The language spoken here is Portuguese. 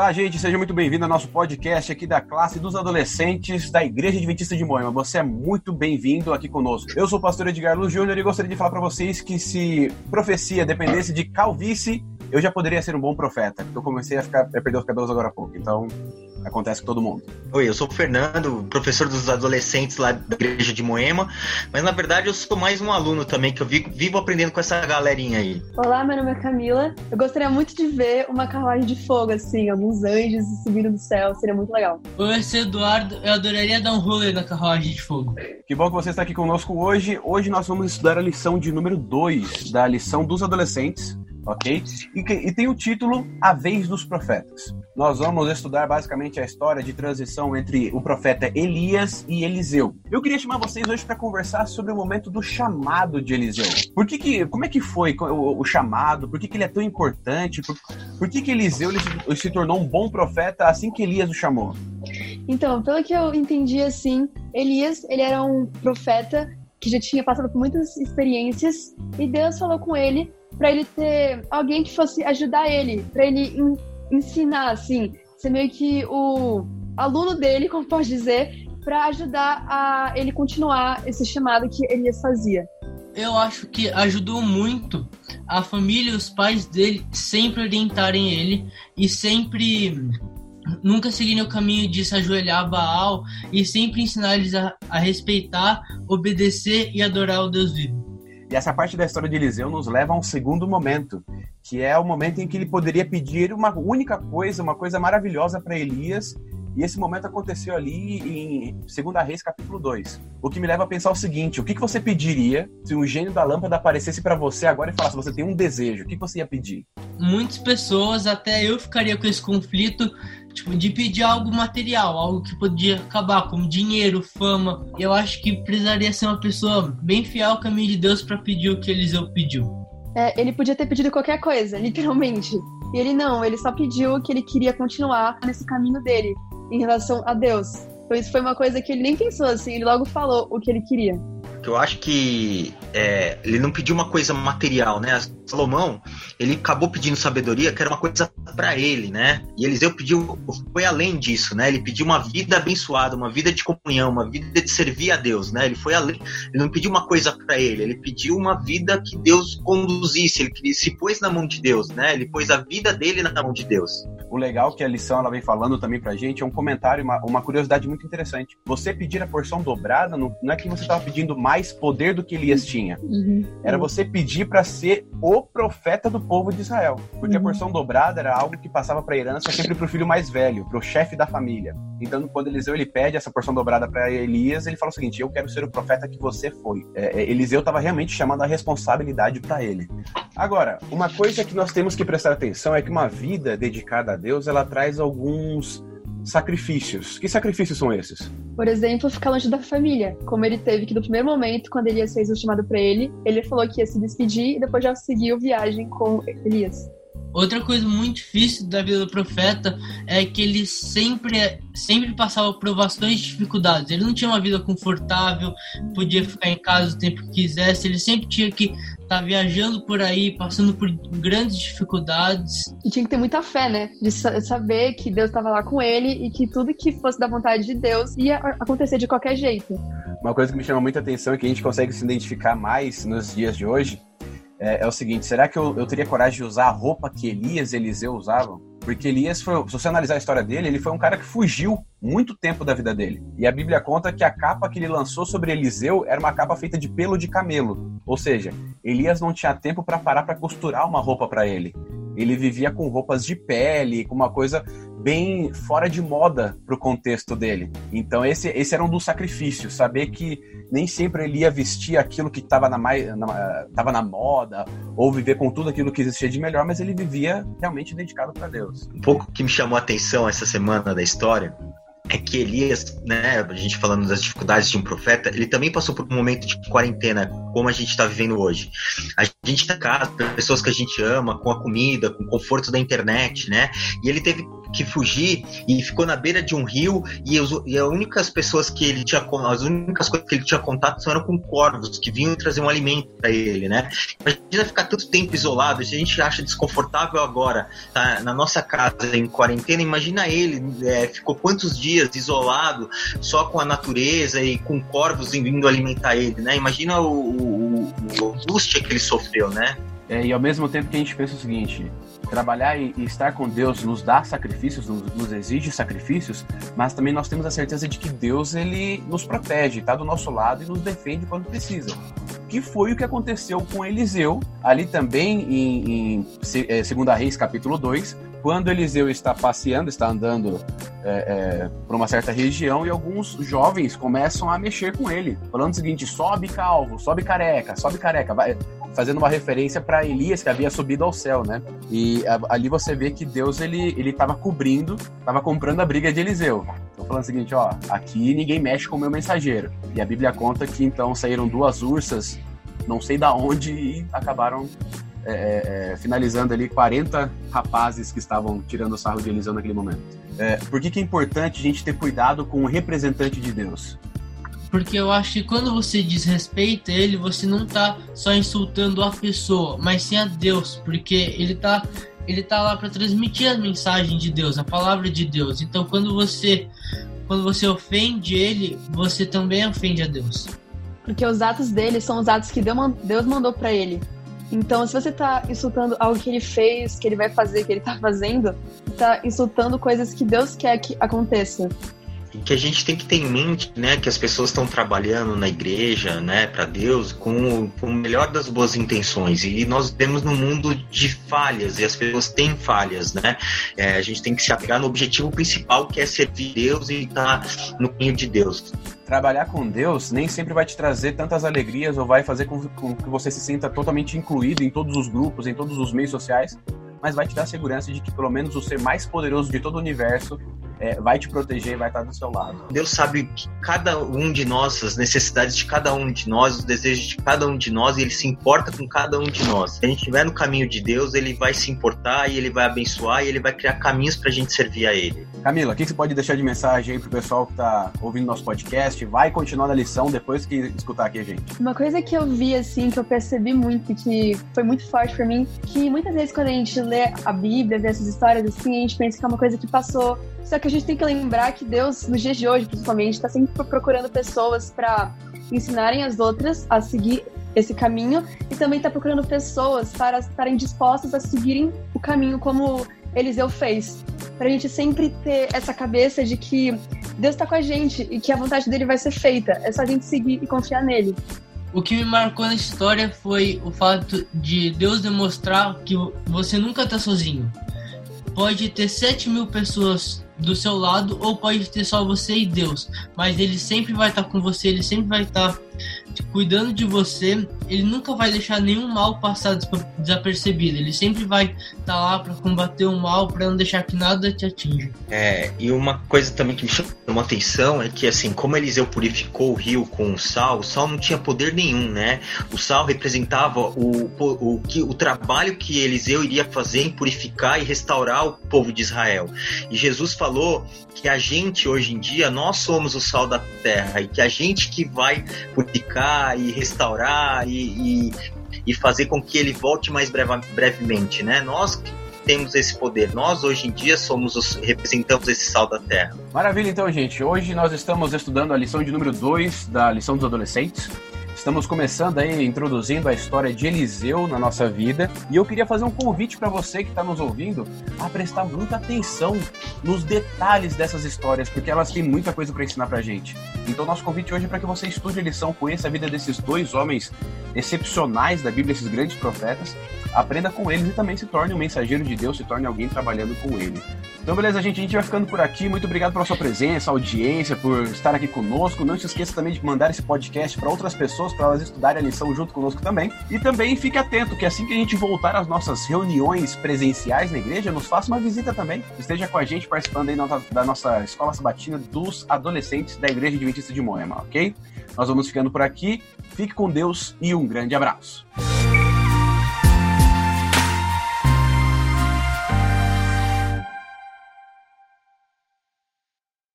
Olá, gente, seja muito bem-vindo ao nosso podcast aqui da classe dos adolescentes da Igreja Adventista de Moema. Você é muito bem-vindo aqui conosco. Eu sou o pastor Edgar Luz Júnior e gostaria de falar para vocês que se profecia dependesse de calvície, eu já poderia ser um bom profeta, eu comecei a, ficar, a perder os cabelos agora há pouco. Então, acontece com todo mundo. Oi, eu sou o Fernando, professor dos adolescentes lá da igreja de Moema, mas na verdade eu sou mais um aluno também, que eu vivo, aprendendo com essa galerinha aí. Olá, meu nome é Camila. Eu gostaria muito de ver uma carruagem de fogo, assim, alguns anjos subindo do céu, seria muito legal. Oi, eu sou Eduardo, eu adoraria dar um rolê na carruagem de fogo. Que bom que você está aqui conosco hoje. Hoje nós vamos estudar a lição de número 2 da lição dos adolescentes ok? E, e, tem o título A Vez dos Profetas. Nós vamos estudar basicamente a história de transição entre o profeta Elias e Eliseu. Eu queria chamar vocês hoje para conversar sobre o momento do chamado de Eliseu. Por que, que como é que foi o, o chamado? Por que, que ele é tão importante? Por, por que, que Eliseu ele se, ele se tornou um bom profeta assim que Elias o chamou? Então, pelo que eu entendi assim, Elias ele era um profeta que já tinha passado por muitas experiências e Deus falou com ele para ele ter alguém que fosse ajudar ele, para ele ensinar, assim, ser meio que o aluno dele, como pode dizer, para ajudar a ele continuar esse chamado que Elias fazia. Eu acho que ajudou muito a família e os pais dele sempre orientarem ele e sempre nunca seguirem o caminho de se ajoelhar a Baal e sempre ensinar eles a, a respeitar, obedecer e adorar o Deus vivo. E essa parte da história de Eliseu nos leva a um segundo momento, que é o momento em que ele poderia pedir uma única coisa, uma coisa maravilhosa para Elias, e esse momento aconteceu ali em 2 Reis, capítulo 2. O que me leva a pensar o seguinte: o que, você pediria se um gênio da lâmpada aparecesse para você agora e falasse: você tem um desejo, o que você ia pedir? Muitas pessoas, até eu ficaria com esse conflito tipo, de pedir algo material, algo que podia acabar, como dinheiro, fama. Eu acho que precisaria ser uma pessoa bem fiel ao caminho de Deus para pedir o que Eliseu pediu. É, ele podia ter pedido qualquer coisa, literalmente. E ele não, ele só pediu que ele queria continuar nesse caminho dele, em relação a Deus. Então isso foi uma coisa que ele nem pensou assim, ele logo falou o que ele queria que eu acho que é, ele não pediu uma coisa material, né? Salomão, ele acabou pedindo sabedoria, que era uma coisa para ele, né? E Eliseu pediu, foi além disso, né? Ele pediu uma vida abençoada, uma vida de comunhão, uma vida de servir a Deus, né? Ele foi além, ele não pediu uma coisa para ele, ele pediu uma vida que Deus conduzisse, ele se pôs na mão de Deus, né? Ele pôs a vida dele na mão de Deus. O legal que a lição ela vem falando também pra gente é um comentário, uma, uma curiosidade muito interessante. Você pedir a porção dobrada não, não é que você estava pedindo mais poder do que Elias tinha. Uhum. Era você pedir para ser o profeta do povo de Israel. Porque uhum. a porção dobrada era algo que passava para herança sempre para o filho mais velho, para o chefe da família. Então, quando Eliseu ele pede essa porção dobrada para Elias, ele fala o seguinte: Eu quero ser o profeta que você foi. É, é Eliseu estava realmente chamando a responsabilidade para ele. Agora, uma coisa que nós temos que prestar atenção é que uma vida dedicada a Deus ela traz alguns sacrifícios. Que sacrifícios são esses? Por exemplo, ficar longe da família, como ele teve que no primeiro momento, quando Elias fez o chamado para ele, ele falou que ia se despedir e depois já seguiu viagem com Elias. Outra coisa muito difícil da vida do profeta é que ele sempre, sempre passava por bastante dificuldades. Ele não tinha uma vida confortável, podia ficar em casa o tempo que quisesse, ele sempre tinha que estar tá viajando por aí, passando por grandes dificuldades. E tinha que ter muita fé, né? De saber que Deus estava lá com ele e que tudo que fosse da vontade de Deus ia acontecer de qualquer jeito. Uma coisa que me chama muita atenção é que a gente consegue se identificar mais nos dias de hoje é, é o seguinte: será que eu, eu teria coragem de usar a roupa que Elias e Eliseu usavam? Porque Elias foi, se você analisar a história dele, ele foi um cara que fugiu muito tempo da vida dele. E a Bíblia conta que a capa que ele lançou sobre Eliseu era uma capa feita de pelo de camelo. Ou seja, Elias não tinha tempo para parar para costurar uma roupa para ele. Ele vivia com roupas de pele, com uma coisa bem fora de moda para o contexto dele. Então esse, esse era um dos sacrifícios, saber que nem sempre ele ia vestir aquilo que estava na, na, tava na moda ou viver com tudo aquilo que existia de melhor, mas ele vivia realmente dedicado para Deus. Um pouco que me chamou a atenção essa semana da história é que Elias, né, a gente falando das dificuldades de um profeta, ele também passou por um momento de quarentena, como a gente está vivendo hoje. A gente está em casa, pessoas que a gente ama, com a comida, com o conforto da internet, né? E ele teve que fugir e ficou na beira de um rio e, os, e as únicas pessoas que ele tinha as únicas coisas que ele tinha contato eram com corvos que vinham trazer um alimento para ele, né? Imagina ficar tanto tempo isolado, se a gente acha desconfortável agora, tá na nossa casa em quarentena, imagina ele, é, ficou quantos dias isolado só com a natureza e com corvos vindo alimentar ele, né? Imagina o, o, o angústia que ele sofreu, né? É, e ao mesmo tempo que a gente pensa o seguinte: trabalhar e, e estar com Deus nos dá sacrifícios, nos, nos, exige sacrifícios, mas também nós temos a certeza de que Deus ele nos protege, está do nosso lado e nos defende quando precisa. Que foi o que aconteceu com Eliseu, ali também em, em 2 é, Reis capítulo 2, quando Eliseu está passeando, está andando é, é, por uma certa região e alguns jovens começam a mexer com ele, falando o seguinte: sobe calvo, sobe careca, sobe careca, vai, fazendo uma referência para Elias que havia subido ao céu, né? E ali você vê que Deus ele ele estava cobrindo, estava comprando a briga de Eliseu. Então falando o seguinte, ó, aqui ninguém mexe com o meu mensageiro. E a Bíblia conta que então saíram duas ursas, não sei da onde e acabaram é, é, é finalizando ali 40 rapazes que estavam tirando o sarro de Eliseu naquele momento. É, por que, que é importante a gente ter cuidado com o representante de Deus? Porque eu acho que quando você desrespeita ele, você não tá só insultando a pessoa, mas sim a Deus, porque ele tá ele tá lá para transmitir a mensagem de Deus, a palavra de Deus. Então quando você quando você ofende ele, você também ofende a Deus. Porque os atos dele são os atos que Deus mandou para ele. Então, se você tá insultando algo que ele fez, que ele vai fazer, que ele tá fazendo, tá insultando coisas que Deus quer que aconteça que a gente tem que ter em mente, né, que as pessoas estão trabalhando na igreja, né, para Deus, com, com, o melhor das boas intenções. E nós temos no mundo de falhas e as pessoas têm falhas, né? É, a gente tem que se apegar no objetivo principal, que é servir Deus e estar no caminho de Deus. Trabalhar com Deus nem sempre vai te trazer tantas alegrias ou vai fazer com, com que você se sinta totalmente incluído em todos os grupos, em todos os meios sociais, mas vai te dar segurança de que pelo menos o ser mais poderoso de todo o universo é, vai te proteger e vai estar do seu lado. Deus sabe que cada um de nós, as necessidades de cada um de nós, os desejos de cada um de nós, e ele se importa com cada um de nós. Se a gente estiver no caminho de Deus, ele vai se importar e ele vai abençoar e ele vai criar caminhos para a gente servir a ele. Camila, o que você pode deixar de mensagem aí pro pessoal que está ouvindo nosso podcast? Vai continuar na lição depois que escutar aqui a gente. Uma coisa que eu vi, assim, que eu percebi muito, que foi muito forte para mim, que muitas vezes quando a gente lê a Bíblia, vê essas histórias assim, a gente pensa que é uma coisa que passou só que gente tem que lembrar que Deus, nos dias de hoje, principalmente, está sempre procurando pessoas para ensinarem as outras a seguir esse caminho e também está procurando pessoas para estarem dispostas a seguirem o caminho como Eliseu fez. Para a gente sempre ter essa cabeça de que Deus está com a gente e que a vontade dele vai ser feita. É só a gente seguir e confiar nele. O que me marcou na história foi o fato de Deus demonstrar que você nunca está sozinho. Pode ter 7 mil pessoas do seu lado ou pode ter só você e Deus, mas ele sempre vai estar com você, ele sempre vai estar cuidando de você, ele nunca vai deixar nenhum mal passar desapercebido. Ele sempre vai estar tá lá para combater o mal, para não deixar que nada te atinja. É, e uma coisa também que me chamou atenção é que, assim, como Eliseu purificou o rio com o sal, o sal não tinha poder nenhum, né? O sal representava o, o, o, que, o trabalho que Eliseu iria fazer em purificar e restaurar o povo de Israel. E Jesus falou que a gente, hoje em dia, nós somos o sal da terra e que a gente que vai purificar e restaurar e, e, e fazer com que ele volte mais breve, brevemente, né? Nós temos esse poder. Nós hoje em dia somos os representamos esse sal da terra. Maravilha, então, gente. Hoje nós estamos estudando a lição de número 2 da lição dos adolescentes. Estamos começando aí, introduzindo a história de Eliseu na nossa vida. E eu queria fazer um convite para você que está nos ouvindo a prestar muita atenção nos detalhes dessas histórias, porque elas têm muita coisa para ensinar para gente. Então, nosso convite hoje é para que você estude a lição, conheça a vida desses dois homens excepcionais da Bíblia, esses grandes profetas, aprenda com eles e também se torne um mensageiro de Deus, se torne alguém trabalhando com ele. Então, beleza, gente, a gente vai ficando por aqui. Muito obrigado pela sua presença, audiência, por estar aqui conosco. Não se esqueça também de mandar esse podcast para outras pessoas, para elas estudarem a lição junto conosco também. E também fique atento que assim que a gente voltar às nossas reuniões presenciais na igreja, nos faça uma visita também. Esteja com a gente participando aí da nossa escola sabatina dos adolescentes da Igreja Adventista de Moema, ok? Nós vamos ficando por aqui. Fique com Deus e um grande abraço.